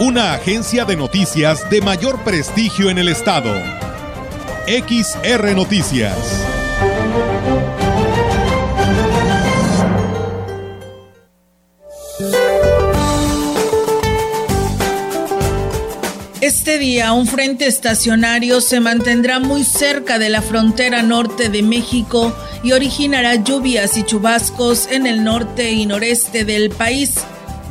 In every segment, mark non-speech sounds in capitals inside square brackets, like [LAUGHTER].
una agencia de noticias de mayor prestigio en el estado. XR Noticias. Este día un frente estacionario se mantendrá muy cerca de la frontera norte de México y originará lluvias y chubascos en el norte y noreste del país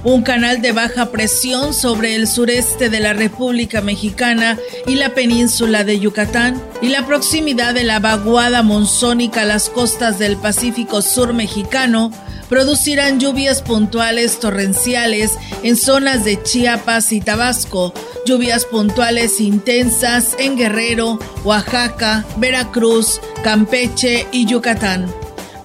un canal de baja presión sobre el sureste de la República Mexicana y la península de Yucatán y la proximidad de la vaguada monzónica a las costas del Pacífico Sur mexicano producirán lluvias puntuales torrenciales en zonas de Chiapas y Tabasco, lluvias puntuales intensas en Guerrero, Oaxaca, Veracruz, Campeche y Yucatán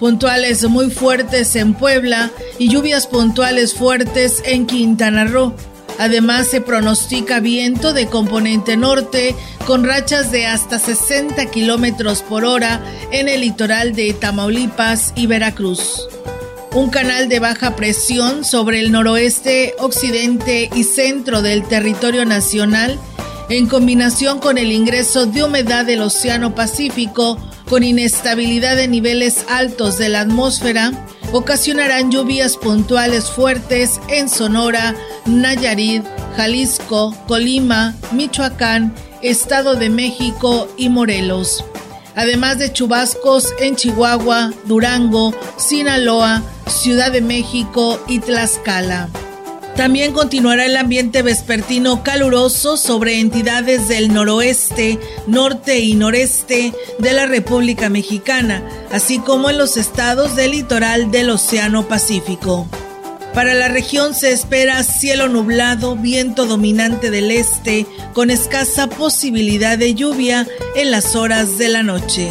puntuales muy fuertes en Puebla y lluvias puntuales fuertes en Quintana Roo. Además se pronostica viento de componente norte con rachas de hasta 60 kilómetros por hora en el litoral de Tamaulipas y Veracruz. Un canal de baja presión sobre el noroeste, occidente y centro del territorio nacional, en combinación con el ingreso de humedad del Océano Pacífico, con inestabilidad de niveles altos de la atmósfera, ocasionarán lluvias puntuales fuertes en Sonora, Nayarit, Jalisco, Colima, Michoacán, Estado de México y Morelos. Además de chubascos en Chihuahua, Durango, Sinaloa, Ciudad de México y Tlaxcala. También continuará el ambiente vespertino caluroso sobre entidades del noroeste, norte y noreste de la República Mexicana, así como en los estados del litoral del Océano Pacífico. Para la región se espera cielo nublado, viento dominante del este, con escasa posibilidad de lluvia en las horas de la noche.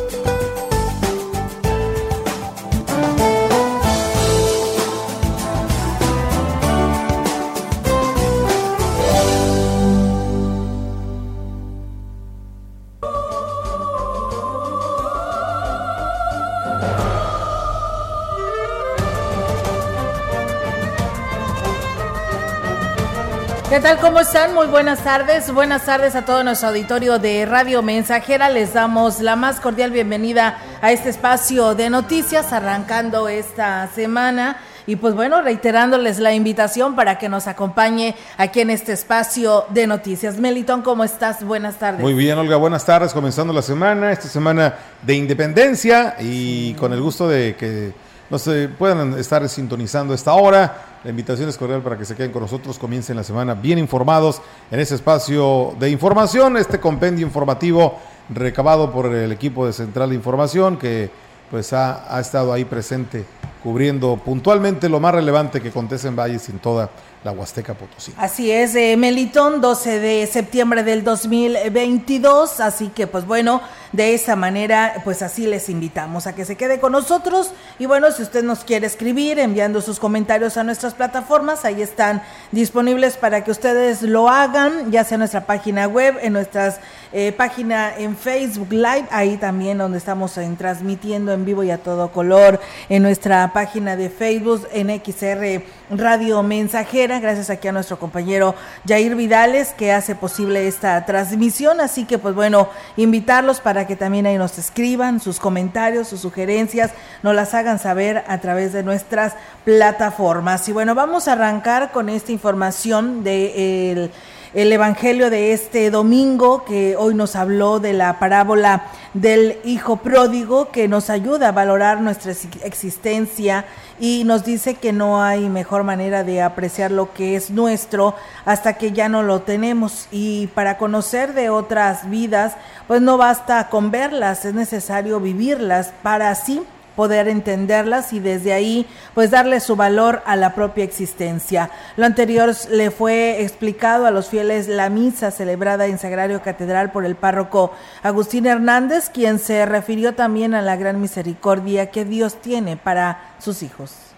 Tal? ¿Cómo están? Muy buenas tardes. Buenas tardes a todo nuestro auditorio de Radio Mensajera. Les damos la más cordial bienvenida a este espacio de noticias arrancando esta semana. Y pues bueno, reiterándoles la invitación para que nos acompañe aquí en este espacio de noticias. Melitón, ¿cómo estás? Buenas tardes. Muy bien, Olga, buenas tardes. Comenzando la semana, esta semana de independencia y con el gusto de que nos puedan estar sintonizando esta hora. La invitación es cordial para que se queden con nosotros, comiencen la semana bien informados en ese espacio de información, este compendio informativo recabado por el equipo de Central de Información que pues ha, ha estado ahí presente cubriendo puntualmente lo más relevante que acontece en Valles en toda la Huasteca Potosí. Así es, eh, Melitón, 12 de septiembre del 2022, así que pues bueno, de esa manera, pues así les invitamos a que se quede con nosotros y bueno, si usted nos quiere escribir enviando sus comentarios a nuestras plataformas, ahí están disponibles para que ustedes lo hagan, ya sea en nuestra página web, en nuestras eh, página en Facebook Live, ahí también donde estamos en, transmitiendo en vivo y a todo color, en nuestra página de Facebook, en XR Radio Mensajera, gracias aquí a nuestro compañero Jair Vidales que hace posible esta transmisión, así que pues bueno, invitarlos para que también ahí nos escriban sus comentarios, sus sugerencias, nos las hagan saber a través de nuestras plataformas. Y bueno, vamos a arrancar con esta información de el el Evangelio de este domingo, que hoy nos habló de la parábola del Hijo Pródigo, que nos ayuda a valorar nuestra existencia y nos dice que no hay mejor manera de apreciar lo que es nuestro hasta que ya no lo tenemos. Y para conocer de otras vidas, pues no basta con verlas, es necesario vivirlas para así poder entenderlas y desde ahí pues darle su valor a la propia existencia. Lo anterior le fue explicado a los fieles la misa celebrada en Sagrario Catedral por el párroco Agustín Hernández, quien se refirió también a la gran misericordia que Dios tiene para sus hijos.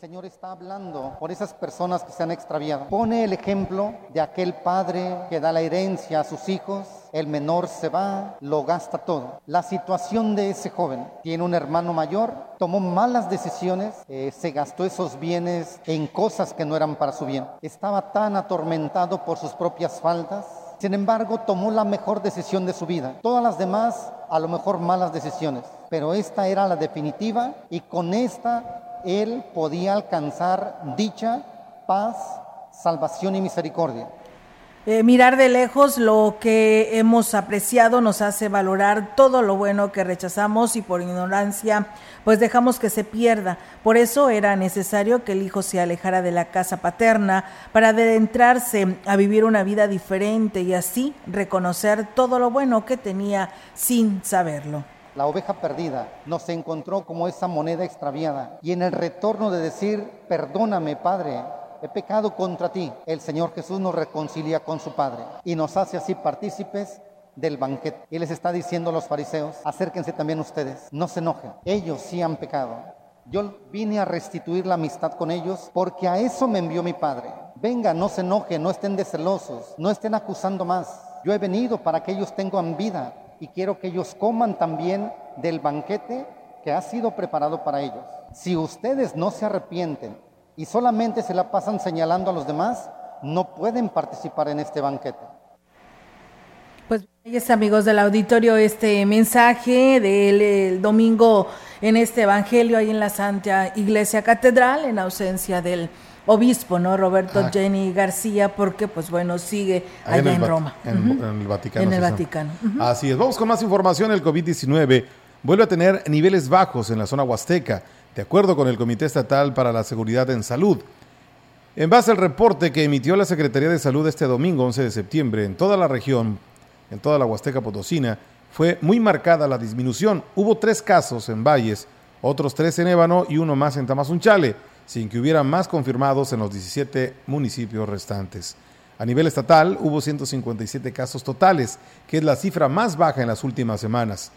Señor está hablando por esas personas que se han extraviado. Pone el ejemplo de aquel padre que da la herencia a sus hijos, el menor se va, lo gasta todo. La situación de ese joven, tiene un hermano mayor, tomó malas decisiones, eh, se gastó esos bienes en cosas que no eran para su bien. Estaba tan atormentado por sus propias faltas sin embargo, tomó la mejor decisión de su vida. Todas las demás, a lo mejor malas decisiones, pero esta era la definitiva y con esta él podía alcanzar dicha, paz, salvación y misericordia. Eh, mirar de lejos lo que hemos apreciado nos hace valorar todo lo bueno que rechazamos y por ignorancia pues dejamos que se pierda. Por eso era necesario que el hijo se alejara de la casa paterna para adentrarse a vivir una vida diferente y así reconocer todo lo bueno que tenía sin saberlo la oveja perdida, nos encontró como esa moneda extraviada. Y en el retorno de decir, perdóname Padre, he pecado contra ti, el Señor Jesús nos reconcilia con su Padre y nos hace así partícipes del banquete. Y les está diciendo a los fariseos, acérquense también ustedes, no se enojen, ellos sí han pecado. Yo vine a restituir la amistad con ellos porque a eso me envió mi Padre. Venga, no se enojen, no estén celosos, no estén acusando más. Yo he venido para que ellos tengan vida y quiero que ellos coman también del banquete que ha sido preparado para ellos. Si ustedes no se arrepienten y solamente se la pasan señalando a los demás, no pueden participar en este banquete. Pues es amigos del auditorio este mensaje del domingo en este evangelio ahí en la Santa Iglesia Catedral en ausencia del obispo, ¿no? Roberto ah. Jenny García, porque pues bueno, sigue allá en, Roma. En, el Vaticano. En el Vaticano. Así es. Vamos con más información. El COVID-19 vuelve a tener niveles bajos en la zona huasteca, de acuerdo con el Comité Estatal para la Seguridad en Salud. En base al reporte que emitió la Secretaría de Salud este domingo 11 de septiembre, en toda la región, en toda la Huasteca Potosina, fue muy marcada la disminución. Hubo tres casos en Valles, otros tres en Ébano y uno más en Tamazunchale sin que hubiera más confirmados en los 17 municipios restantes. A nivel estatal hubo 157 casos totales, que es la cifra más baja en las últimas semanas.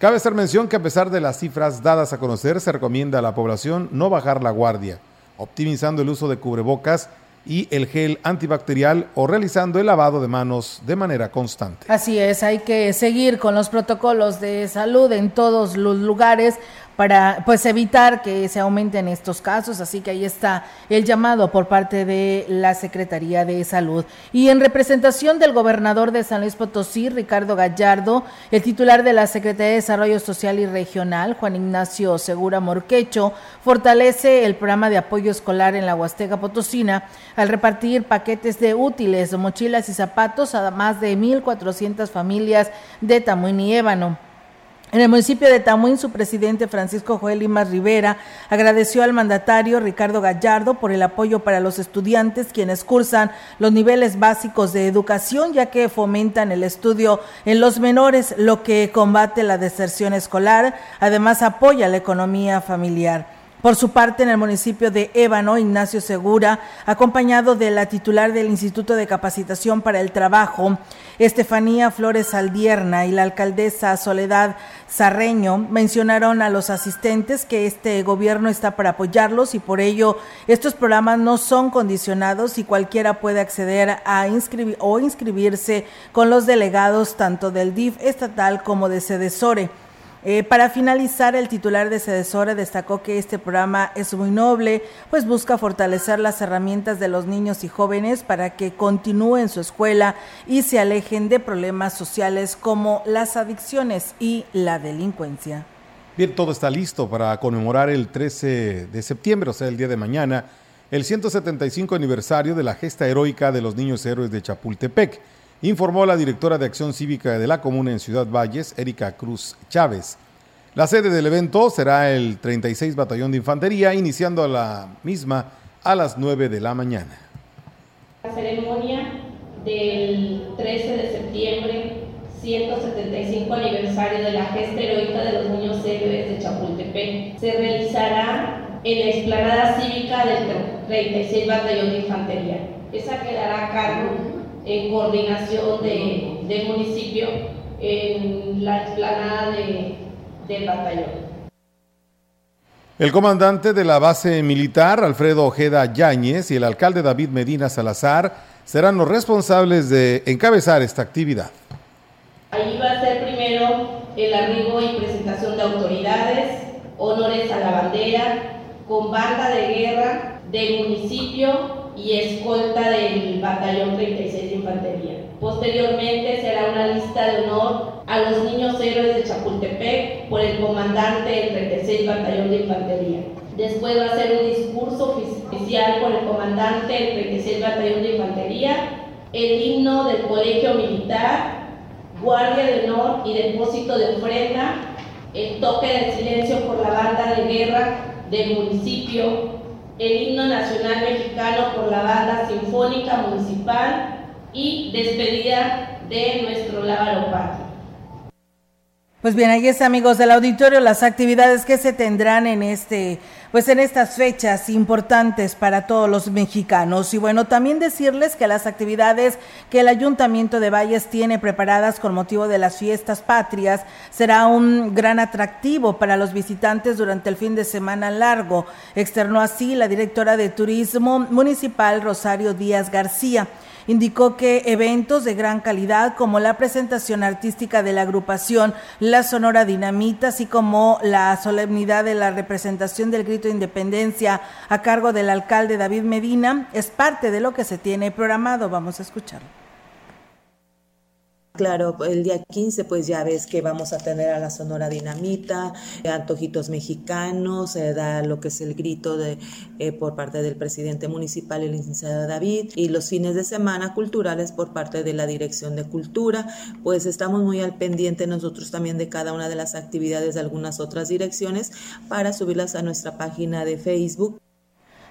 Cabe hacer mención que a pesar de las cifras dadas a conocer, se recomienda a la población no bajar la guardia, optimizando el uso de cubrebocas y el gel antibacterial o realizando el lavado de manos de manera constante. Así es, hay que seguir con los protocolos de salud en todos los lugares para pues evitar que se aumenten estos casos, así que ahí está el llamado por parte de la Secretaría de Salud. Y en representación del gobernador de San Luis Potosí, Ricardo Gallardo, el titular de la Secretaría de Desarrollo Social y Regional, Juan Ignacio Segura Morquecho, fortalece el programa de apoyo escolar en la Huasteca Potosina al repartir paquetes de útiles, mochilas y zapatos a más de 1.400 familias de Tamuín y Ébano. En el municipio de Tamuín, su presidente Francisco Joel Limas Rivera agradeció al mandatario Ricardo Gallardo por el apoyo para los estudiantes quienes cursan los niveles básicos de educación, ya que fomentan el estudio en los menores, lo que combate la deserción escolar. Además, apoya la economía familiar. Por su parte, en el municipio de Ébano, Ignacio Segura, acompañado de la titular del Instituto de Capacitación para el Trabajo, Estefanía Flores Aldierna y la alcaldesa Soledad Sarreño, mencionaron a los asistentes que este gobierno está para apoyarlos y por ello estos programas no son condicionados y cualquiera puede acceder a inscribir o inscribirse con los delegados tanto del DIF estatal como de Sedesore. Eh, para finalizar, el titular de Cedesora destacó que este programa es muy noble, pues busca fortalecer las herramientas de los niños y jóvenes para que continúen su escuela y se alejen de problemas sociales como las adicciones y la delincuencia. Bien, todo está listo para conmemorar el 13 de septiembre, o sea, el día de mañana, el 175 aniversario de la gesta heroica de los niños héroes de Chapultepec informó la directora de Acción Cívica de la Comuna en Ciudad Valles, Erika Cruz Chávez. La sede del evento será el 36 Batallón de Infantería, iniciando la misma a las 9 de la mañana. La ceremonia del 13 de septiembre 175 aniversario de la gesta heroica de los niños héroes de Chapultepec. Se realizará en la explanada cívica del 36 Batallón de Infantería. Esa quedará a cargo en coordinación de, del municipio en la explanada de, del batallón. El comandante de la base militar, Alfredo Ojeda Yáñez, y el alcalde David Medina Salazar serán los responsables de encabezar esta actividad. Ahí va a ser primero el arribo y presentación de autoridades, honores a la bandera, con banda de guerra del municipio y escolta del batallón 36 de infantería. Posteriormente será una lista de honor a los niños héroes de Chapultepec por el comandante del 36 Batallón de Infantería. Después va a ser un discurso oficial por el comandante del 36 Batallón de Infantería, el himno del Colegio Militar, guardia de honor y depósito de ofrenda, el toque de silencio por la banda de guerra del municipio, el himno nacional mexicano por la banda sinfónica municipal, y despedida de nuestro lábaro patrio. Pues bien, ahí está, amigos del auditorio, las actividades que se tendrán en este, pues en estas fechas importantes para todos los mexicanos. Y bueno, también decirles que las actividades que el Ayuntamiento de Valles tiene preparadas con motivo de las fiestas patrias será un gran atractivo para los visitantes durante el fin de semana largo, externó así la directora de Turismo Municipal Rosario Díaz García. Indicó que eventos de gran calidad como la presentación artística de la agrupación La Sonora Dinamita, así como la solemnidad de la representación del grito de independencia a cargo del alcalde David Medina, es parte de lo que se tiene programado. Vamos a escucharlo. Claro, el día 15 pues ya ves que vamos a tener a la Sonora Dinamita, antojitos mexicanos, se da lo que es el grito de eh, por parte del presidente municipal, el licenciado David, y los fines de semana culturales por parte de la Dirección de Cultura. Pues estamos muy al pendiente nosotros también de cada una de las actividades de algunas otras direcciones para subirlas a nuestra página de Facebook.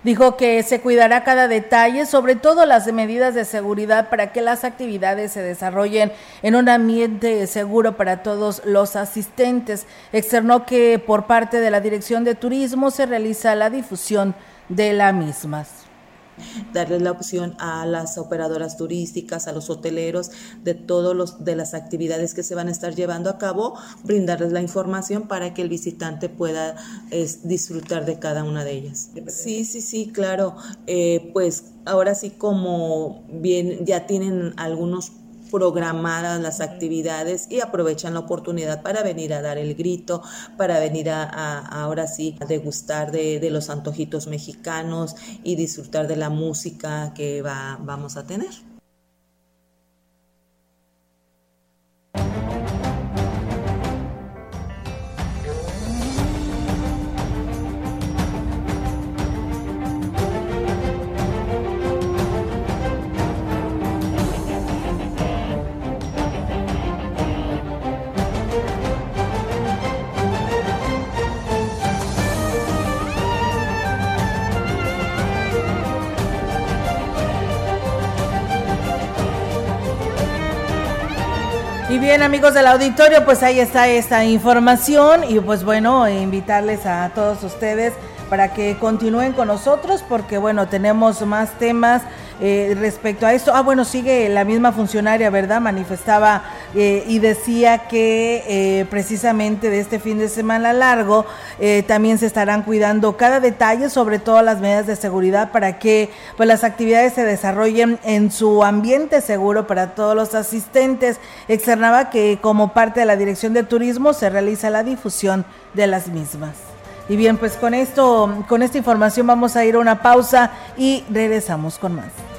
Dijo que se cuidará cada detalle, sobre todo las medidas de seguridad para que las actividades se desarrollen en un ambiente seguro para todos los asistentes. Externó que por parte de la Dirección de Turismo se realiza la difusión de la mismas darles la opción a las operadoras turísticas, a los hoteleros de todos los de las actividades que se van a estar llevando a cabo, brindarles la información para que el visitante pueda disfrutar de cada una de ellas. Sí, sí, sí, claro. Eh, pues ahora sí como bien ya tienen algunos programadas las actividades y aprovechan la oportunidad para venir a dar el grito, para venir a, ahora sí a degustar de, de, los antojitos mexicanos y disfrutar de la música que va, vamos a tener. Bien, amigos del auditorio, pues ahí está esta información y pues bueno, invitarles a todos ustedes para que continúen con nosotros porque bueno, tenemos más temas eh, respecto a esto. Ah, bueno, sigue la misma funcionaria, ¿verdad? Manifestaba eh, y decía que eh, precisamente de este fin de semana largo también se estarán cuidando cada detalle, sobre todo las medidas de seguridad para que pues las actividades se desarrollen en su ambiente seguro para todos los asistentes. Externaba que como parte de la Dirección de Turismo se realiza la difusión de las mismas. Y bien, pues con esto, con esta información vamos a ir a una pausa y regresamos con más.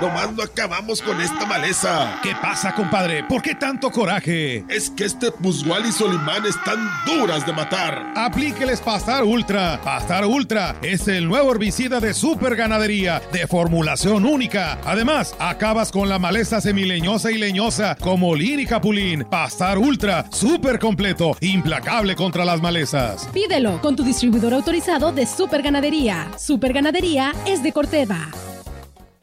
Nomás no acabamos con esta maleza. ¿Qué pasa, compadre? ¿Por qué tanto coraje? Es que este Muswal y Solimán están duras de matar. Aplíqueles Pastar Ultra. Pastar Ultra es el nuevo herbicida de super ganadería, de formulación única. Además, acabas con la maleza semileñosa y leñosa, como lin y capulín. Pastar Ultra, súper completo, implacable contra las malezas. Pídelo con tu distribuidor autorizado de super ganadería. Super ganadería es de Corteva.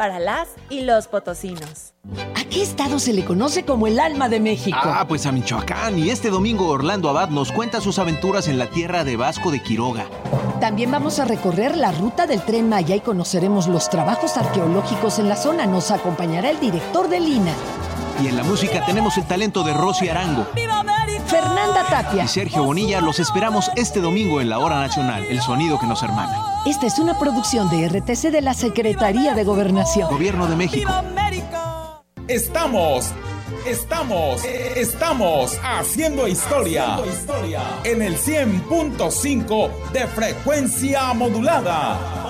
para las y los potosinos. ¿A qué estado se le conoce como el alma de México? Ah, pues a Michoacán. Y este domingo Orlando Abad nos cuenta sus aventuras en la tierra de Vasco de Quiroga. También vamos a recorrer la ruta del tren Maya y conoceremos los trabajos arqueológicos en la zona. Nos acompañará el director de Lina. Y en la música tenemos el talento de Rosy Arango. Fernanda Tapia y Sergio Bonilla los esperamos este domingo en la Hora Nacional, el sonido que nos hermana. Esta es una producción de RTC de la Secretaría de Gobernación. Gobierno de México. Estamos, estamos, estamos haciendo historia, haciendo historia en el 100.5 de frecuencia modulada.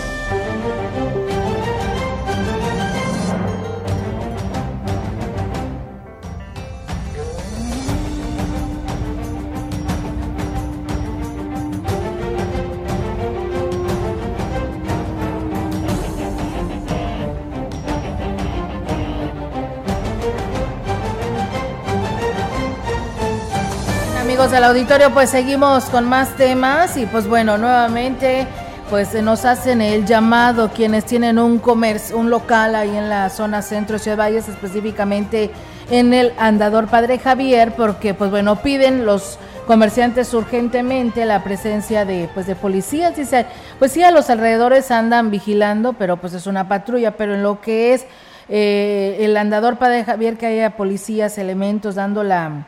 Del auditorio, pues seguimos con más temas y pues bueno, nuevamente pues nos hacen el llamado quienes tienen un comercio, un local ahí en la zona centro de Ciudad Valles, específicamente en el Andador Padre Javier, porque pues bueno, piden los comerciantes urgentemente la presencia de pues de policías, dice, pues sí a los alrededores andan vigilando, pero pues es una patrulla, pero en lo que es eh, el Andador Padre Javier que haya policías, elementos dando la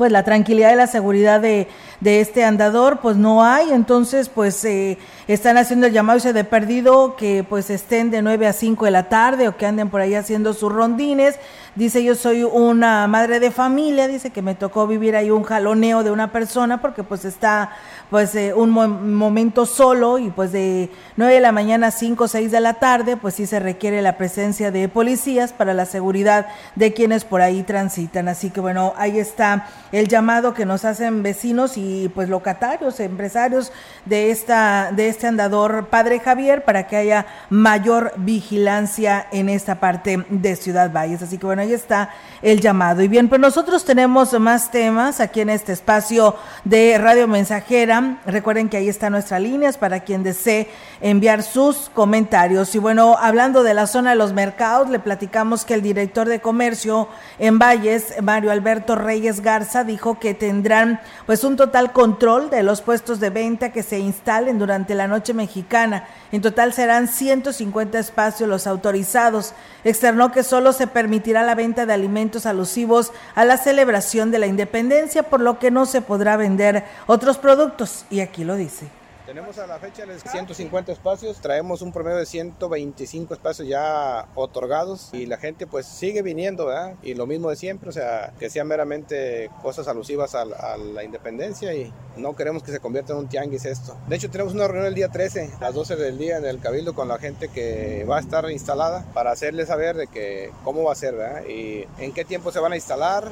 pues la tranquilidad y la seguridad de, de este andador, pues no hay, entonces pues eh, están haciendo el llamado ese de perdido que pues estén de 9 a 5 de la tarde o que anden por ahí haciendo sus rondines. Dice, yo soy una madre de familia, dice que me tocó vivir ahí un jaloneo de una persona porque pues está pues eh, un momento solo y pues de 9 de la mañana a 5 o 6 de la tarde, pues sí se requiere la presencia de policías para la seguridad de quienes por ahí transitan. Así que bueno, ahí está el llamado que nos hacen vecinos y pues locatarios, empresarios de esta de este andador Padre Javier para que haya mayor vigilancia en esta parte de Ciudad Valles. Así que bueno, ahí está el llamado. Y bien, pues nosotros tenemos más temas aquí en este espacio de Radio Mensajera. Recuerden que ahí están nuestras líneas para quien desee enviar sus comentarios. Y bueno, hablando de la zona de los mercados, le platicamos que el director de comercio en Valles, Mario Alberto Reyes Garza, dijo que tendrán pues un total control de los puestos de venta que se instalen durante la noche mexicana. En total serán 150 espacios los autorizados. Externó que solo se permitirá la venta de alimentos alusivos a la celebración de la independencia, por lo que no se podrá vender otros productos. Y aquí lo dice. Tenemos a la fecha 150 espacios, traemos un promedio de 125 espacios ya otorgados y la gente pues sigue viniendo, ¿verdad? Y lo mismo de siempre, o sea, que sean meramente cosas alusivas a, a, la independencia y no queremos que se convierta en un tianguis esto. De hecho, tenemos una reunión el día 13 a las 12 del día en el Cabildo con la gente que va a estar instalada para hacerles saber de que cómo va a ser, ¿verdad? Y en qué tiempo se van a instalar.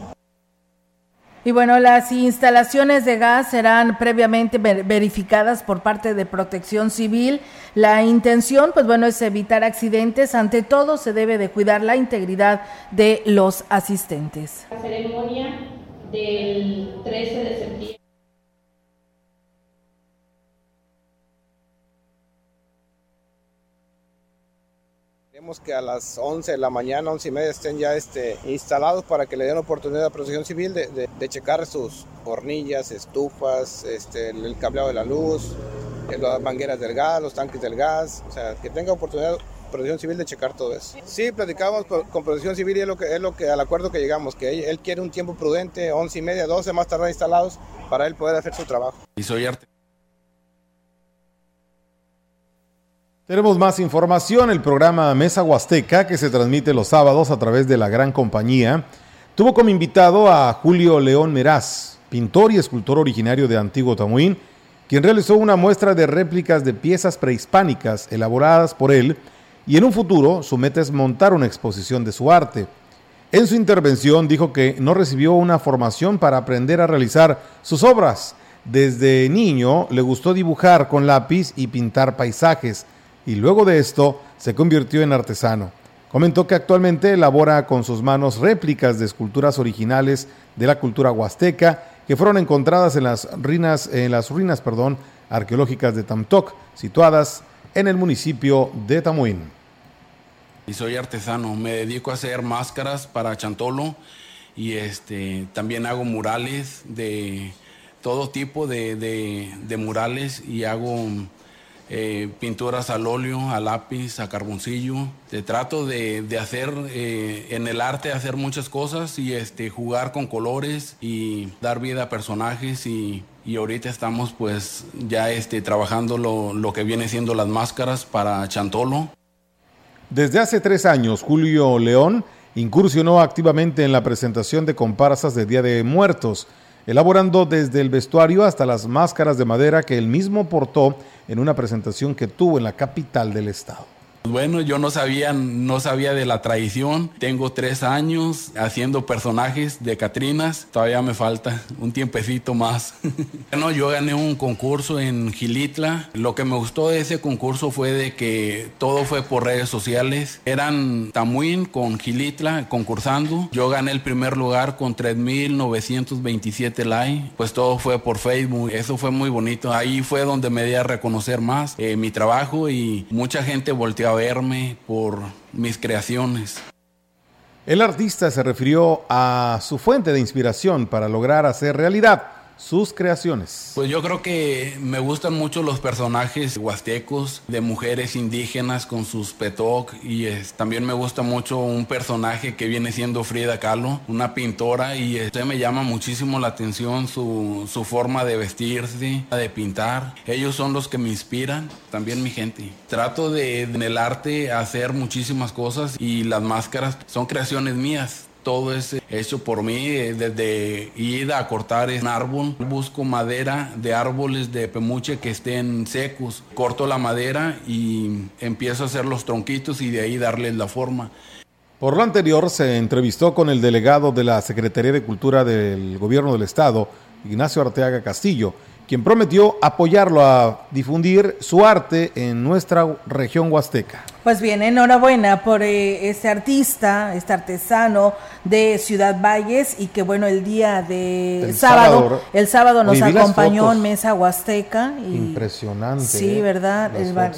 Y bueno, las instalaciones de gas serán previamente verificadas por parte de Protección Civil. La intención, pues bueno, es evitar accidentes. Ante todo, se debe de cuidar la integridad de los asistentes. La ceremonia del 13 de septiembre. Que a las 11 de la mañana, 11 y media estén ya este, instalados para que le den oportunidad a Protección Civil de, de, checar sus hornillas, estufas, este, el cableado de la luz, eh, las mangueras del gas, los tanques del gas, o sea, que tenga oportunidad Protección Civil de checar todo eso. Sí, platicamos con Protección Civil y es lo que es lo que al acuerdo que llegamos, que él, quiere un tiempo prudente, 11 y media, 12 más tarde instalados para él poder hacer su trabajo. Y soy arte. Tenemos más información. El programa Mesa Huasteca, que se transmite los sábados a través de la gran compañía, tuvo como invitado a Julio León Meraz, pintor y escultor originario de Antiguo Tamuín, quien realizó una muestra de réplicas de piezas prehispánicas elaboradas por él y en un futuro su meta es montar una exposición de su arte. En su intervención dijo que no recibió una formación para aprender a realizar sus obras. Desde niño le gustó dibujar con lápiz y pintar paisajes y luego de esto se convirtió en artesano. Comentó que actualmente elabora con sus manos réplicas de esculturas originales de la cultura huasteca que fueron encontradas en las ruinas, en las ruinas perdón, arqueológicas de Tamtoc, situadas en el municipio de Tamuín. Y soy artesano, me dedico a hacer máscaras para Chantolo y este, también hago murales de todo tipo de, de murales y hago eh, pinturas al óleo, a lápiz, a carboncillo. Te trato de, hacer eh, en el arte, hacer muchas cosas y este, jugar con colores y dar vida a personajes y, ahorita estamos pues ya este, trabajando lo, lo que viene siendo las máscaras para Chantolo. Desde hace tres años, Julio León incursionó activamente en la presentación de comparsas de Día de Muertos elaborando desde el vestuario hasta las máscaras de madera que él mismo portó en una presentación que tuvo en la capital del estado. Bueno, yo no sabía, no sabía de la tradición. Tengo tres años haciendo personajes de Catrinas. Todavía me falta un tiempecito más. [LAUGHS] bueno, yo gané un concurso en Gilitla. Lo que me gustó de ese concurso fue de que todo fue por redes sociales. Eran Tamuín con Gilitla concursando. Yo gané el primer lugar con 3.927 likes. Pues todo fue por Facebook. Eso fue muy bonito. Ahí fue donde me di a reconocer más eh, mi trabajo y mucha gente volteó verme por mis creaciones. El artista se refirió a su fuente de inspiración para lograr hacer realidad sus creaciones. Pues yo creo que me gustan mucho los personajes huastecos de mujeres indígenas con sus petoc y también me gusta mucho un personaje que viene siendo Frida Kahlo, una pintora y este me llama muchísimo la atención su, su forma de vestirse, de pintar. Ellos son los que me inspiran, también mi gente. Trato de en el arte hacer muchísimas cosas y las máscaras son creaciones mías todo es hecho por mí, eh, desde ir a cortar un árbol, busco madera de árboles de pemuche que estén secos, corto la madera y empiezo a hacer los tronquitos y de ahí darles la forma. Por lo anterior, se entrevistó con el delegado de la Secretaría de Cultura del Gobierno del Estado, Ignacio Arteaga Castillo, quien prometió apoyarlo a difundir su arte en nuestra región huasteca. Pues bien, enhorabuena por eh, este artista, este artesano de Ciudad Valles y que bueno, el día de sábado, el sábado nos acompañó en Mesa Huasteca. Impresionante. Sí, ¿eh? ¿verdad?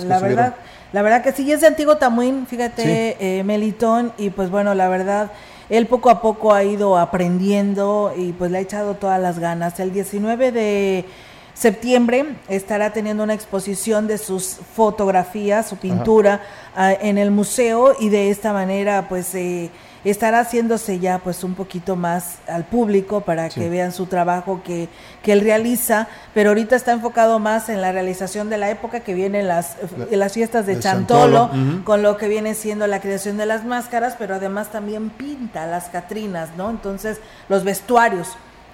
la verdad. La verdad que sí, es de Antiguo Tamuín, fíjate, eh, Melitón, y pues bueno, la verdad, él poco a poco ha ido aprendiendo y pues le ha echado todas las ganas. El 19 de septiembre estará teniendo una exposición de sus fotografías, su pintura ah, en el museo y de esta manera pues eh, estará haciéndose ya pues un poquito más al público para que vean su trabajo que, que, él realiza, pero ahorita está enfocado más en la realización de la época que vienen las, las fiestas de, Chantolo, con lo que viene siendo la creación de las máscaras, pero además también pinta las Catrinas, ¿no? Entonces los vestuarios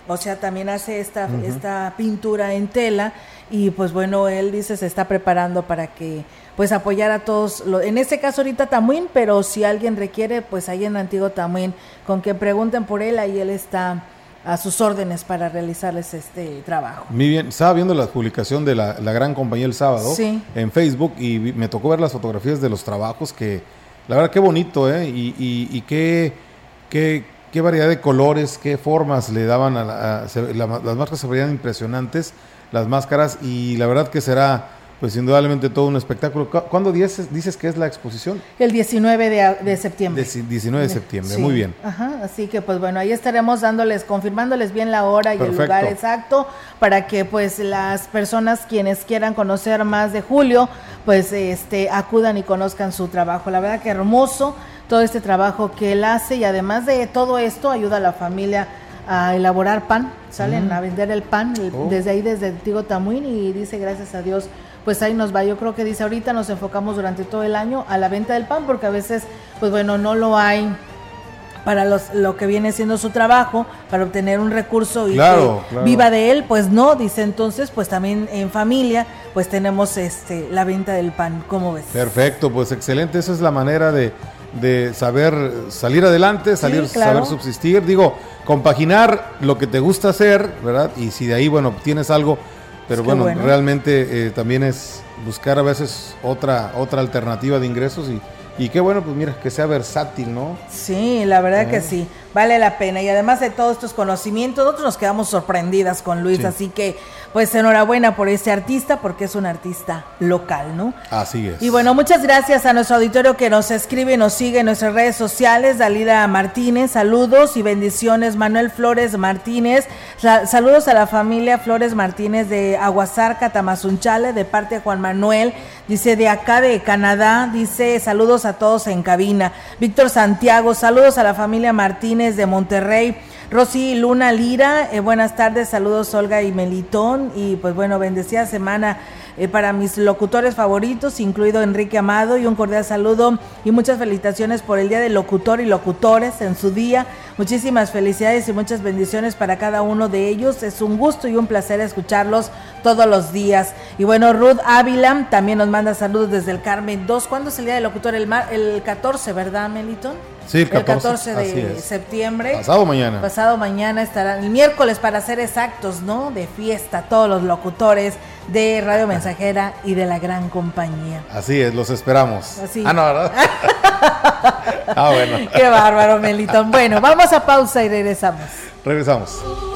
o sea, también hace esta, esta pintura en tela y pues bueno, él dice se está preparando para que pues apoyar a todos, en este caso ahorita Tamuín, pero si alguien requiere, pues ahí en Antiguo Tamuín, con que pregunten por él, ahí él está a sus órdenes para realizarles este trabajo. Muy bien, estaba viendo la publicación de la, la gran compañía el sábado Sí. en Facebook y me tocó ver las fotografías de los trabajos que, la verdad, qué bonito, ¿eh? Y, y- y qué, qué, qué variedad de colores, qué formas le daban a, la- a- se- la- las máscaras se veían impresionantes, las máscaras, y la verdad que será, pues indudablemente todo un espectáculo. ¿Cu- ¿Cuándo dices, dices que es la exposición? El 19 de, de septiembre. Deci- 19 de septiembre, Sí. muy bien. Ajá, así que pues bueno, ahí estaremos dándoles, confirmándoles bien la hora y Perfecto. el lugar exacto para que pues las personas quienes quieran conocer más de Julio, pues este acudan y conozcan su trabajo. La verdad que hermoso todo este trabajo que él hace y además de todo esto ayuda a la familia a elaborar pan, salen Mm. a vender el pan el- Oh. desde ahí desde Tigo Tamuín y dice gracias a Dios pues ahí nos va. Yo creo que dice ahorita nos enfocamos durante todo el año a la venta del pan porque a veces pues bueno no lo hay para los, lo que viene siendo su trabajo, para obtener un recurso y Claro, que claro. viva de él, pues no, dice entonces, pues también en familia, pues tenemos este la venta del pan, ¿cómo ves? Perfecto, pues excelente. Esa es la manera de, de saber salir adelante, salir, claro. saber subsistir. Digo, compaginar lo que te gusta hacer, ¿verdad? Y si de ahí, bueno, tienes algo, pero bueno, bueno. realmente eh, también es buscar a veces otra, otra alternativa de ingresos y, y qué bueno, pues mira, que sea versátil, ¿no? Sí, la verdad Eh. que sí, vale la pena. Y además de todos estos conocimientos, nosotros nos quedamos sorprendidas con Luis, Sí. así que pues enhorabuena por este artista, porque es un artista local, ¿no? Así es. Y bueno, muchas gracias a nuestro auditorio que nos escribe y nos sigue en nuestras redes sociales. Dalila Martínez, saludos y bendiciones. Manuel Flores Martínez, sa- saludos a la familia Flores Martínez de Aguasarca, Tamazunchale, de parte de Juan Manuel. Dice de acá de Canadá, dice saludos a todos en cabina. Víctor Santiago, saludos a la familia Martínez de Monterrey. Rosy Luna Lira, eh, buenas tardes, saludos Olga y Melitón y pues bueno, bendecida semana eh, para mis locutores favoritos, incluido Enrique Amado y un cordial saludo y muchas felicitaciones por el Día del Locutor y Locutores en su día. Muchísimas felicidades y muchas bendiciones para cada uno de ellos. Es un gusto y un placer escucharlos todos los días. Y bueno, Ruth Ávila también nos manda saludos desde el Carmen 2. ¿Cuándo es el Día del Locutor? El, mar- el 14, ¿verdad, Melitón? Sí, el 14, de septiembre. Pasado mañana. Pasado mañana estarán, el miércoles para ser exactos, ¿no? De fiesta, todos los locutores de Radio Mensajera y de la gran compañía. Así es, los esperamos. Así. Ah, no, ¿verdad? [LAUGHS] ah, bueno. Qué bárbaro, Melitón. Bueno, vamos a pausa y regresamos. Regresamos.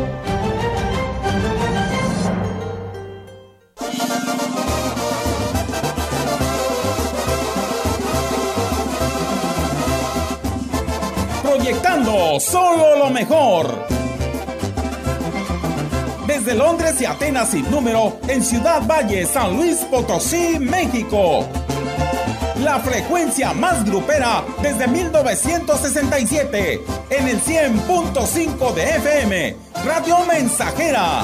Solo lo mejor. Desde Londres y Atenas sin número, en Ciudad Valle, San Luis Potosí, México. La frecuencia más grupera desde 1967, en el 100.5 de FM, Radio Mensajera.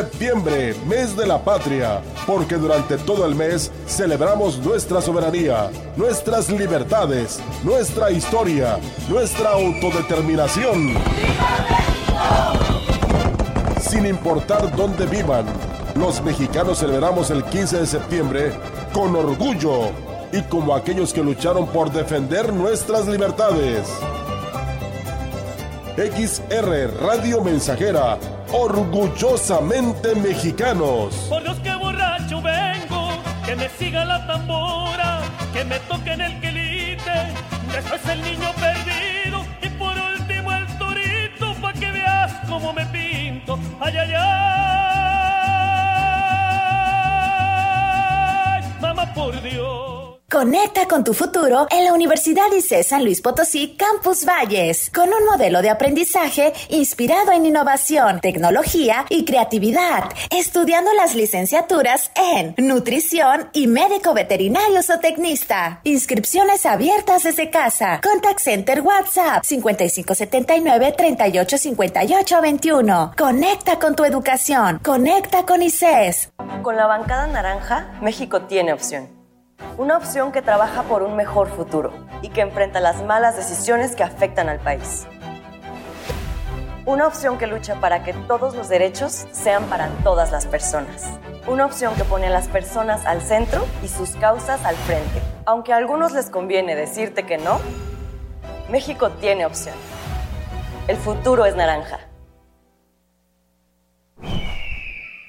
Septiembre, mes de la patria, porque durante todo el mes celebramos nuestra soberanía, nuestras libertades, nuestra historia, nuestra autodeterminación. Sin importar dónde vivan, los mexicanos celebramos el 15 de septiembre con orgullo y como aquellos que lucharon por defender nuestras libertades. XR Radio Mensajera, orgullosamente mexicanos. Por Dios que borracho vengo, que me siga la tambora, que me toquen el quelite, después el niño perdido y por último el torito, pa' que veas cómo me pinto. Ay, ay, ay, mamá por Dios. Conecta con tu futuro en la Universidad ICE San Luis Potosí Campus Valles, con un modelo de aprendizaje inspirado en innovación, tecnología y creatividad, estudiando las licenciaturas en nutrición y médico veterinario zootecnista. Inscripciones abiertas desde casa. Contact Center WhatsApp 5579 385821. Conecta con tu educación. Conecta con ICES. Con la bancada naranja, México tiene opción. Una opción que trabaja por un mejor futuro y que enfrenta las malas decisiones que afectan al país. Una opción que lucha para que todos los derechos sean para todas las personas. Una opción que pone a las personas al centro y sus causas al frente. Aunque a algunos les conviene decirte que no, México tiene opción. El futuro es naranja.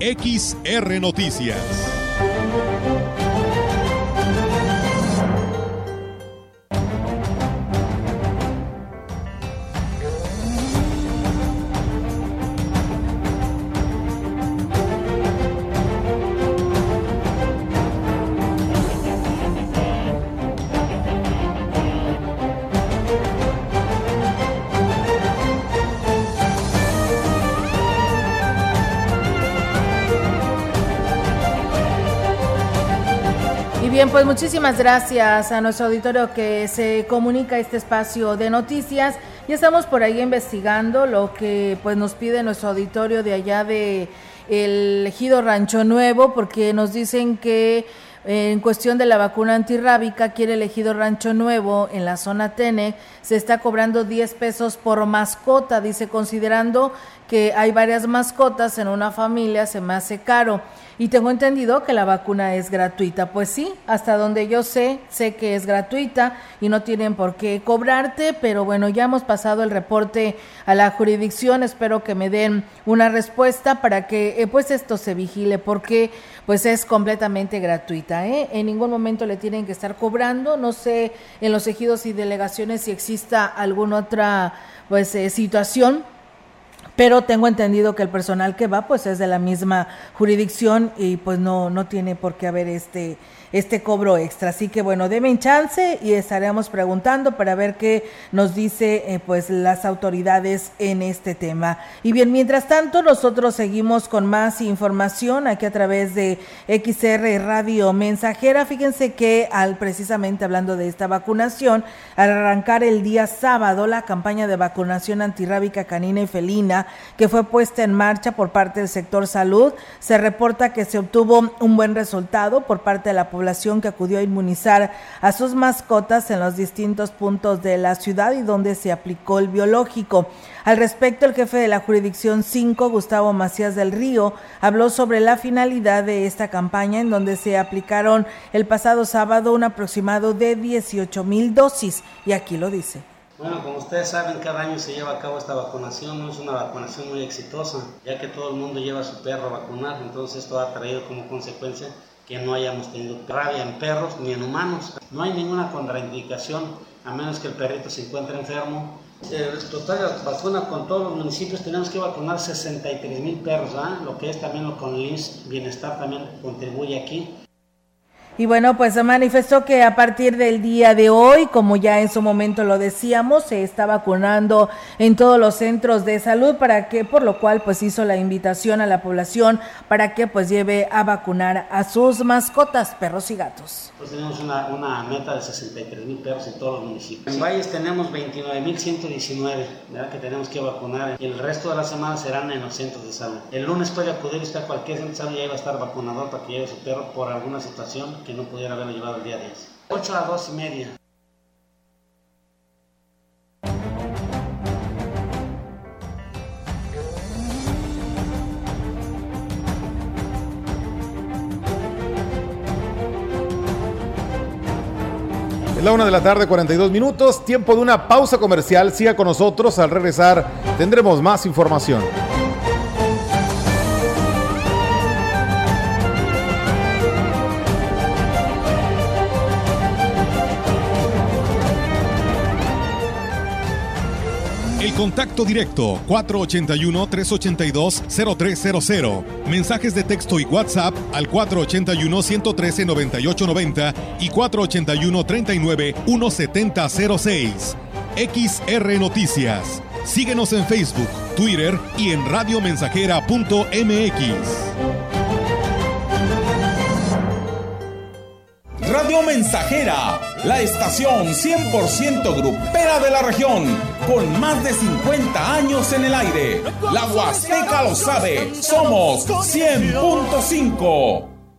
XR Noticias. Bien, pues muchísimas gracias a nuestro auditorio que se comunica este espacio de noticias. Ya estamos por ahí investigando lo que pues nos pide nuestro auditorio de allá de el ejido Rancho Nuevo, porque nos dicen que en cuestión de la vacuna antirrábica, quiere elegido Rancho Nuevo en la zona Tene, se está cobrando 10 pesos por mascota, dice, considerando que hay varias mascotas en una familia, se me hace caro. Y tengo entendido que la vacuna es gratuita. Pues sí, hasta donde yo sé, sé que es gratuita y no tienen por qué cobrarte, pero bueno, ya hemos pasado el reporte a la jurisdicción, espero que me den una respuesta para que eh, pues esto se vigile, porque pues es completamente gratuita. ¿eh? En ningún momento le tienen que estar cobrando, no sé en los ejidos y delegaciones si exista alguna otra pues eh, situación pero tengo entendido que el personal que va pues es de la misma jurisdicción y pues no no tiene por qué haber este este cobro extra. Así que bueno, denme chance y estaremos preguntando para ver qué nos dice eh, pues las autoridades en este tema. Y bien, mientras tanto, nosotros seguimos con más información aquí a través de XR Radio Mensajera. Fíjense que al precisamente hablando de esta vacunación, al arrancar el día sábado la campaña de vacunación antirrábica canina y felina que fue puesta en marcha por parte del sector salud, se reporta que se obtuvo un buen resultado por parte de la población que acudió a inmunizar a sus mascotas en los distintos puntos de la ciudad y donde se aplicó el biológico. Al respecto, el jefe de la jurisdicción 5, Gustavo Macías del Río, habló sobre la finalidad de esta campaña en donde se aplicaron el pasado sábado un aproximado de 18 mil dosis y aquí lo dice. Bueno, como ustedes saben, cada año se lleva a cabo esta vacunación, no es una vacunación muy exitosa, ya que todo el mundo lleva a su perro a vacunar, entonces esto ha traído como consecuencia que no hayamos tenido rabia en perros ni en humanos. No hay ninguna contraindicación a menos que el perrito se encuentre enfermo. El total vacuna con todos los municipios tenemos que vacunar 63 mil perros, lo que es también lo con el Bienestar también contribuye aquí. Y bueno, pues se manifestó que a partir del día de hoy, como ya en su momento lo decíamos, se está vacunando en todos los centros de salud para que, por lo cual, pues hizo la invitación a la población para que pues lleve a vacunar a sus mascotas, perros y gatos. Pues tenemos una, una meta de 63 mil perros en todos los municipios. En Valles tenemos 29 mil 119, ¿verdad? Que tenemos que vacunar y el resto de la semana serán en los centros de salud. El lunes puede acudir usted a cualquier centro de salud y ahí va a estar vacunador para que lleve su perro por alguna situación que no pudiera haberlo llevado el día 10. 8 a 2 y media. Es la una de la tarde, 42 minutos. Tiempo de una pausa comercial. Siga con nosotros. Al regresar tendremos más información. Contacto directo 481-382-0300. Mensajes de texto y WhatsApp al 481-113-9890 y 481-39-1706. XR Noticias. Síguenos en Facebook, Twitter y en radiomensajera.mx. Radio Mensajera, la estación 100% grupera de la región, con más de 50 años en el aire. La Huasteca lo sabe, somos 100.5.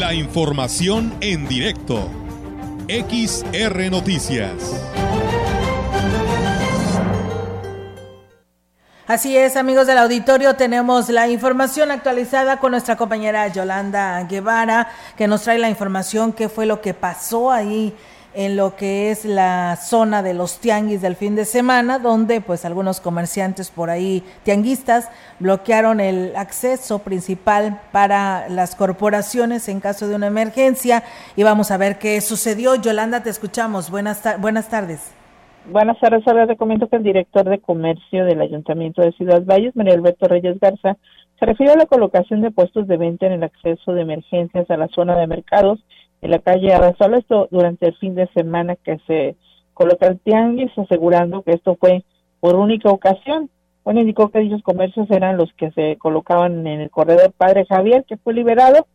La información en directo. XR Noticias. Así es, amigos del auditorio, tenemos la información actualizada con nuestra compañera Yolanda Guevara, que nos trae la información, qué fue lo que pasó ahí en lo que es la zona de los tianguis del fin de semana, donde pues algunos comerciantes por ahí, tianguistas, bloquearon el acceso principal para las corporaciones en caso de una emergencia. Y vamos a ver qué sucedió. Yolanda, te escuchamos. Buenas, buenas tardes. Buenas tardes, ahora te comento que el director de comercio del Ayuntamiento de Ciudad Valles, María Alberto Reyes Garza, se refirió a la colocación de puestos de venta en el acceso de emergencias a la zona de mercados en la calle Arrasola, esto durante el fin de semana que se coloca el tianguis, asegurando que esto fue por única ocasión. Bueno, indicó que dichos comercios eran los que se colocaban en el corredor Padre Javier, que fue liberado.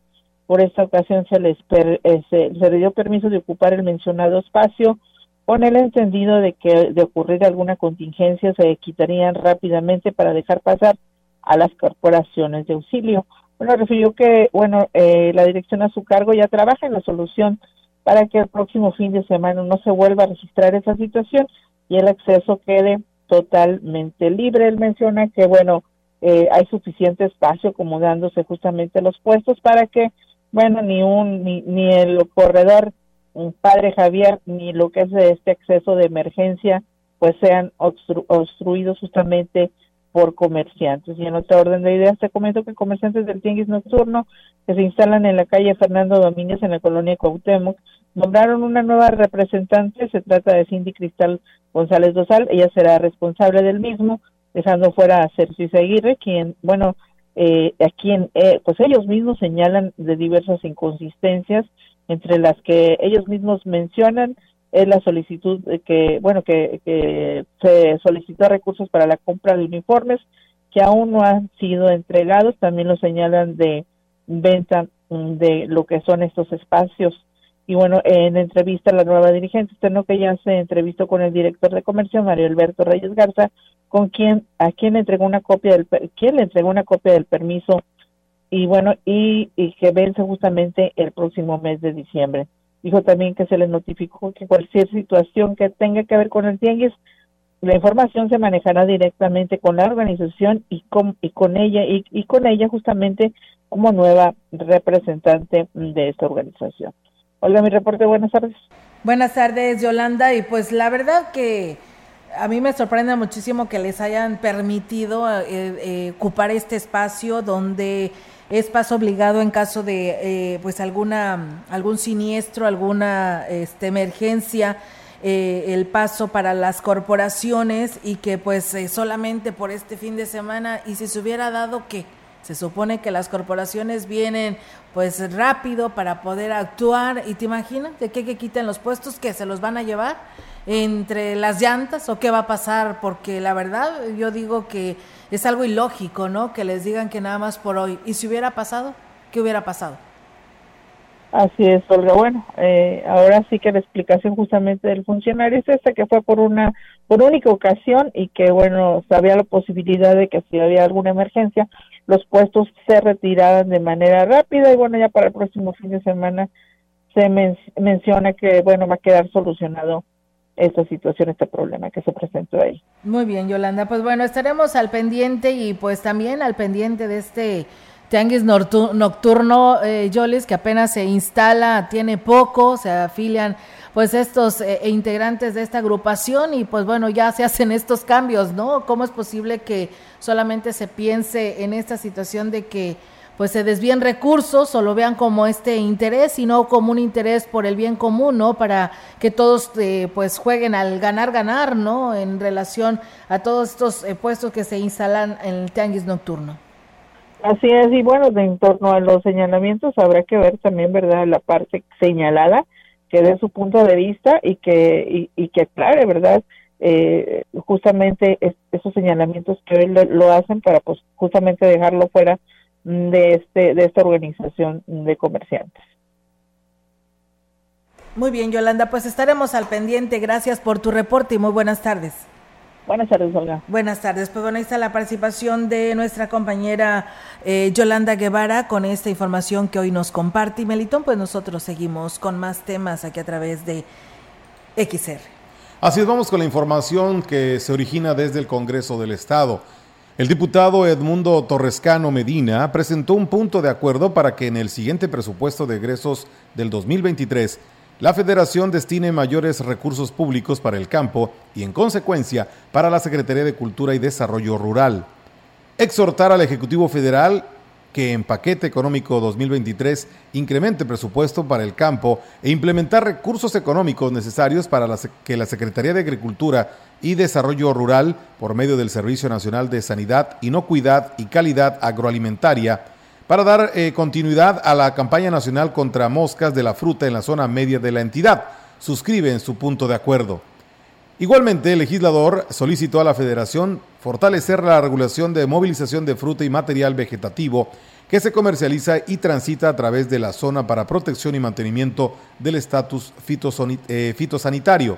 Por esta ocasión se les eh, se, se le dio permiso de ocupar el mencionado espacio con el entendido de que de ocurrir alguna contingencia se quitarían rápidamente para dejar pasar a las corporaciones de auxilio. Bueno, refirió que, bueno, eh, la dirección a su cargo ya trabaja en la solución para que el próximo fin de semana no se vuelva a registrar esa situación y el acceso quede totalmente libre. Él menciona que, bueno, eh, hay suficiente espacio acomodándose justamente los puestos para que, bueno, ni un ni, ni el corredor un padre Javier ni lo que es este acceso de emergencia pues sean obstruidos justamente por comerciantes. Y en otra orden de ideas te comento que comerciantes del tianguis nocturno que se instalan en la calle Fernando Domínguez en la colonia Cuauhtémoc nombraron una nueva representante, se trata de Cindy Cristal González Dosal, ella será responsable del mismo, dejando fuera a Sergio Aguirre, quien, bueno, eh, a quien eh, pues ellos mismos señalan de diversas inconsistencias, entre las que ellos mismos mencionan es la solicitud que, bueno, que, se solicitó recursos para la compra de uniformes que aún no han sido entregados. También lo señalan de venta de lo que son estos espacios. Y bueno, en entrevista a la nueva dirigente, no que ya se entrevistó con el director de comercio, Mario Alberto Reyes Garza, con quien, a quien entregó una copia del, quien le entregó una copia del permiso y bueno, y que vence justamente el próximo mes de diciembre. Dijo también que se les notificó que cualquier situación que tenga que ver con el tianguis, la información se manejará directamente con la organización y con, y con ella y, y con ella justamente como nueva representante de esta organización. Hola, mi reporte, buenas tardes. Buenas tardes, Yolanda, y pues la verdad que a mí me sorprende muchísimo que les hayan permitido eh, eh, ocupar este espacio donde es paso obligado en caso de eh, pues alguna algún siniestro, alguna este, emergencia, eh, el paso para las corporaciones y que pues eh, solamente por este fin de semana y si se hubiera dado que se supone que las corporaciones vienen pues rápido para poder actuar y te imaginas de qué que quiten los puestos que se los van a llevar entre las llantas o qué va a pasar porque la verdad yo digo que es algo ilógico, ¿no? Que les digan que nada más por hoy. ¿Y si hubiera pasado? ¿Qué hubiera pasado? Así es, Olga. Bueno, eh, ahora sí que la explicación justamente del funcionario es esta, que fue por una por única ocasión y que, bueno, sabía la posibilidad de que si había alguna emergencia, los puestos se retiraran de manera rápida y, bueno, ya para el próximo fin de semana se menciona que, bueno, va a quedar solucionado esta situación, este problema que se presentó ahí. Muy bien, Yolanda. Pues bueno, estaremos al pendiente y pues también al pendiente de este tianguis nocturno, eh, Yolis, que apenas se instala, tiene poco, se afilian pues estos eh, e integrantes de esta agrupación y pues bueno, ya se hacen estos cambios, ¿no? ¿Cómo es posible que solamente se piense en esta situación de que pues se desvíen recursos o lo vean como este interés, sino como un interés por el bien común, ¿no? Para que todos eh, pues jueguen al ganar ganar, ¿no? En relación a todos estos eh, puestos que se instalan en el tianguis nocturno. Así es, y bueno, en torno a los señalamientos habrá que ver también, ¿verdad?, la parte señalada, que dé su punto de vista y que, y, que aclare, ¿verdad?, eh, justamente esos señalamientos que hoy lo hacen para, pues, justamente dejarlo fuera de, este, de esta organización de comerciantes. Muy bien, Yolanda, pues estaremos al pendiente. Gracias por tu reporte y muy buenas tardes. Buenas tardes, Olga. Buenas tardes. Pues bueno, ahí está la participación de nuestra compañera eh, Yolanda Guevara con esta información que hoy nos comparte. Y Melitón, pues nosotros seguimos con más temas aquí a través de XR. Así es, vamos con la información que se origina desde el Congreso del Estado. El diputado Edmundo Torrescano Medina presentó un punto de acuerdo para que en el siguiente presupuesto de egresos del 2023 la federación destine mayores recursos públicos para el campo y en consecuencia para la Secretaría de Cultura y Desarrollo Rural. Exhortar al Ejecutivo Federal que en paquete económico 2023 incremente presupuesto para el campo e implementar recursos económicos necesarios para que la Secretaría de Agricultura y Desarrollo Rural, por medio del Servicio Nacional de Sanidad, Inocuidad y Calidad Agroalimentaria, para dar eh, continuidad a la campaña nacional contra moscas de la fruta en la zona media de la entidad. Suscribe en su punto de acuerdo. Igualmente, el legislador solicitó a la Federación fortalecer la regulación de movilización de fruta y material vegetativo que se comercializa y transita a través de la zona para protección y mantenimiento del estatus eh, fitosanitario.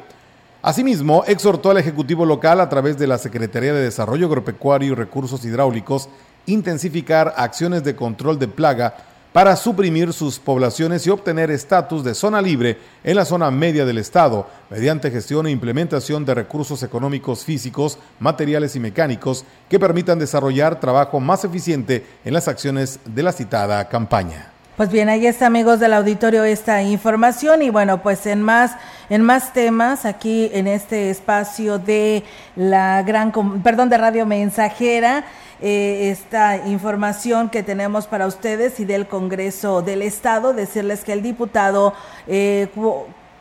Asimismo, exhortó al Ejecutivo local a través de la Secretaría de Desarrollo Agropecuario y Recursos Hidráulicos intensificar acciones de control de plaga para suprimir sus poblaciones y obtener estatus de zona libre en la zona media del Estado, mediante gestión e implementación de recursos económicos físicos, materiales y mecánicos que permitan desarrollar trabajo más eficiente en las acciones de la citada campaña. Pues bien, ahí está amigos del auditorio esta información. Y bueno, pues en más en más temas aquí en este espacio de la gran perdón de Radio Mensajera eh, esta información que tenemos para ustedes y del Congreso del Estado, decirles que el diputado eh,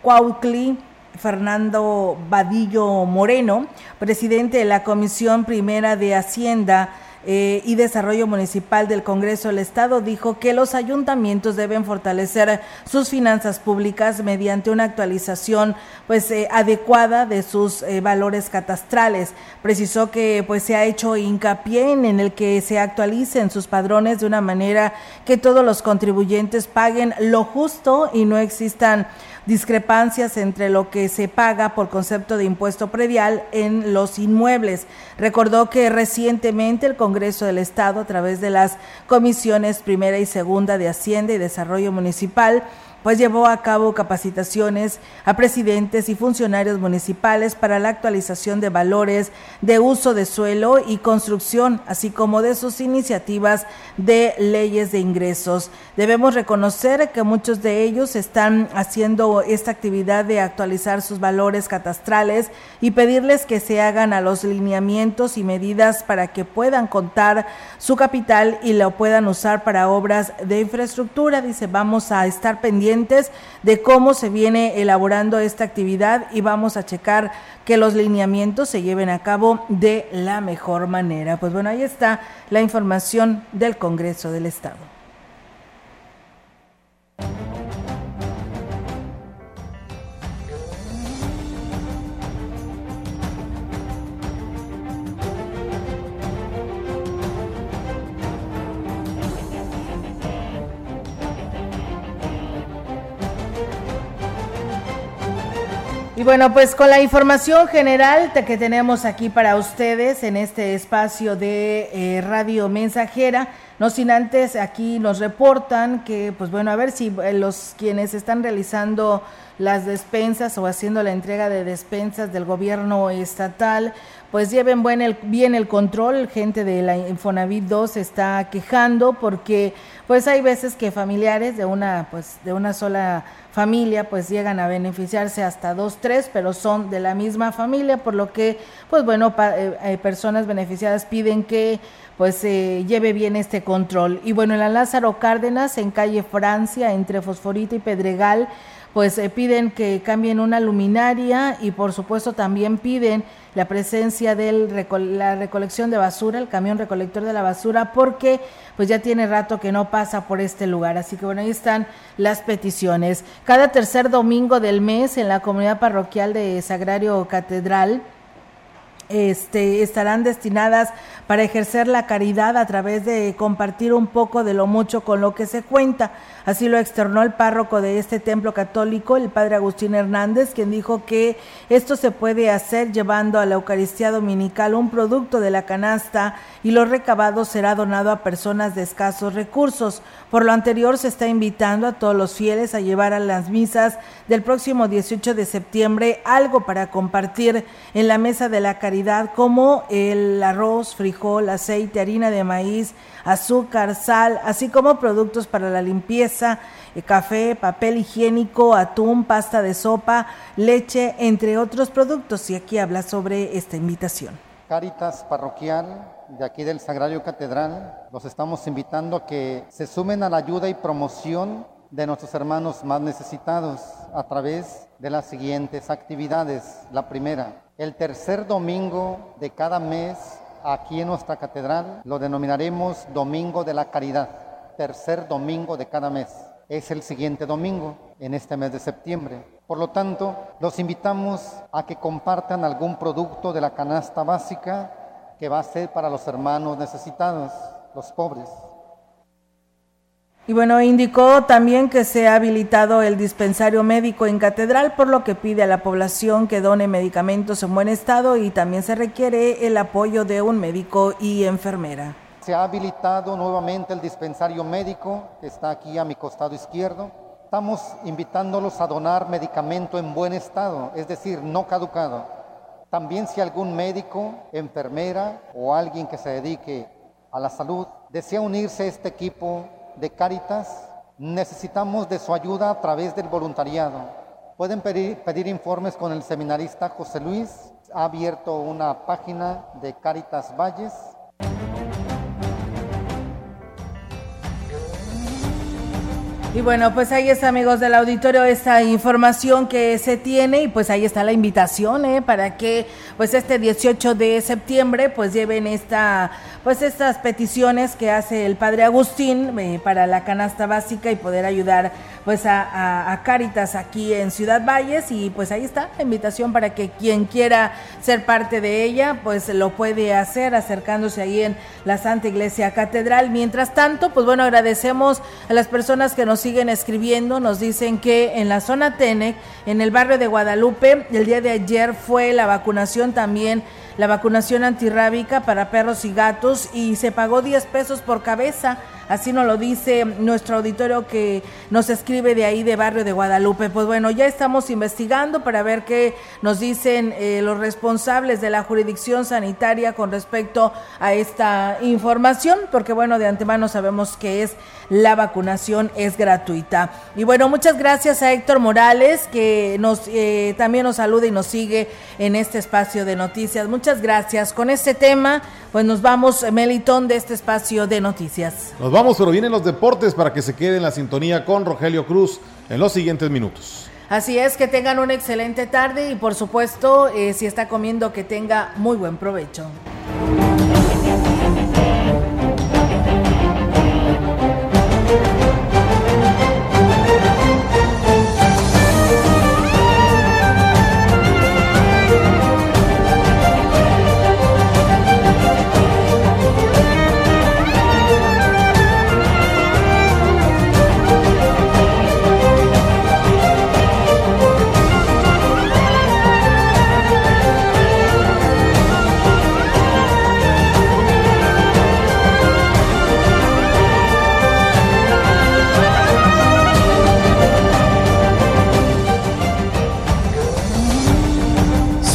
Cuautli Fernando Vadillo Moreno, presidente de la Comisión Primera de Hacienda, eh, y Desarrollo Municipal del Congreso del Estado dijo que los ayuntamientos deben fortalecer sus finanzas públicas mediante una actualización pues eh, adecuada de sus eh, valores catastrales. Precisó que pues se ha hecho hincapié en, en el que se actualicen sus padrones de una manera que todos los contribuyentes paguen lo justo y no existan discrepancias entre lo que se paga por concepto de impuesto predial en los inmuebles. Recordó que recientemente el Congreso del Estado, a través de las comisiones primera y segunda de Hacienda y Desarrollo Municipal, pues llevó a cabo capacitaciones a presidentes y funcionarios municipales para la actualización de valores de uso de suelo y construcción, así como de sus iniciativas de leyes de ingresos. Debemos reconocer que muchos de ellos están haciendo esta actividad de actualizar sus valores catastrales y pedirles que se hagan a los lineamientos y medidas para que puedan contar su capital y lo puedan usar para obras de infraestructura. Dice, vamos a estar pendientes de cómo se viene elaborando esta actividad y vamos a checar que los lineamientos se lleven a cabo de la mejor manera. Pues bueno, ahí está la información del Congreso del Estado. Bueno, pues con la información general que tenemos aquí para ustedes en este espacio de eh, Radio Mensajera, no sin antes aquí nos reportan que, pues bueno, a ver si eh, los quienes están realizando las despensas o haciendo la entrega de despensas del gobierno estatal, pues lleven buen el, bien el control. Gente de la Infonavit 2 está quejando porque pues hay veces que familiares de una pues de una sola familia pues llegan a beneficiarse hasta dos, tres, pero son de la misma familia, por lo que pues bueno, eh, eh, personas beneficiadas piden que pues se lleve bien este control. Y bueno, en la Lázaro Cárdenas, en calle Francia, entre Fosforito y Pedregal, pues eh, piden que cambien una luminaria y por supuesto también piden la presencia de la recolección de basura, el camión recolector de la basura, porque pues ya tiene rato que no pasa por este lugar. Así que bueno, ahí están las peticiones. Cada tercer domingo del mes en la comunidad parroquial de Sagrario Catedral, este, estarán destinadas para ejercer la caridad a través de compartir un poco de lo mucho con lo que se cuenta. Así lo externó el párroco de este templo católico, el padre Agustín Hernández, quien dijo que esto se puede hacer llevando a la Eucaristía Dominical un producto de la canasta y lo recabado será donado a personas de escasos recursos. Por lo anterior, se está invitando a todos los fieles a llevar a las misas del próximo 18 de septiembre algo para compartir en la mesa de la caridad, como el arroz, frijol, aceite, harina de maíz, azúcar, sal, así como productos para la limpieza, eh, café, papel higiénico, atún, pasta de sopa, leche, entre otros productos. Y aquí habla sobre esta invitación. Caritas Parroquial de aquí del Sagrario Catedral, los estamos invitando a que se sumen a la ayuda y promoción de nuestros hermanos más necesitados a través de las siguientes actividades. La primera, el tercer domingo de cada mes aquí en nuestra catedral lo denominaremos Domingo de la Caridad, tercer domingo de cada mes. Es el siguiente domingo en este mes de septiembre. Por lo tanto, los invitamos a que compartan algún producto de la canasta básica que va a ser para los hermanos necesitados, los pobres. Y bueno, indicó también que se ha habilitado el dispensario médico en Catedral, por lo que pide a la población que done medicamentos en buen estado y también se requiere el apoyo de un médico y enfermera. Se ha habilitado nuevamente el dispensario médico que está aquí a mi costado izquierdo. Estamos invitándolos a donar medicamento en buen estado, es decir, no caducado. También si algún médico, enfermera o alguien que se dedique a la salud desea unirse a este equipo de Cáritas, necesitamos de su ayuda a través del voluntariado. Pueden pedir, pedir informes con el seminarista José Luis. Ha abierto una página de Cáritas Valles Y bueno, pues ahí está, amigos del auditorio, esta información que se tiene y pues ahí está la invitación, ¿eh? Para que pues este 18 de septiembre pues lleven esta, pues estas peticiones que hace el padre Agustín eh, para la canasta básica y poder ayudar pues a, a, Caritas aquí en Ciudad Valles y pues ahí está la invitación para que quien quiera ser parte de ella pues lo puede hacer acercándose ahí en la Santa Iglesia Catedral. Mientras tanto, pues bueno, agradecemos a las personas que nos siguen escribiendo, nos dicen que en la zona Tenec, en el barrio de Guadalupe, el día de ayer fue la vacunación también la vacunación antirrábica para perros y gatos y se pagó 10 pesos por cabeza. Así nos lo dice nuestro auditorio que nos escribe de ahí de Barrio de Guadalupe. Pues bueno, ya estamos investigando para ver qué nos dicen eh, los responsables de la jurisdicción sanitaria con respecto a esta información, porque bueno, de antemano sabemos que es la vacunación es gratuita. Y bueno, muchas gracias a Héctor Morales que nos eh, también nos saluda y nos sigue en este espacio de noticias. Muchas gracias. Con este tema, pues nos vamos, Melitón, de este espacio de noticias. Nos vamos, pero vienen los deportes para que se quede en la sintonía con Rogelio Cruz en los siguientes minutos. Así es, que tengan una excelente tarde y por supuesto, eh, si está comiendo, que tenga muy buen provecho.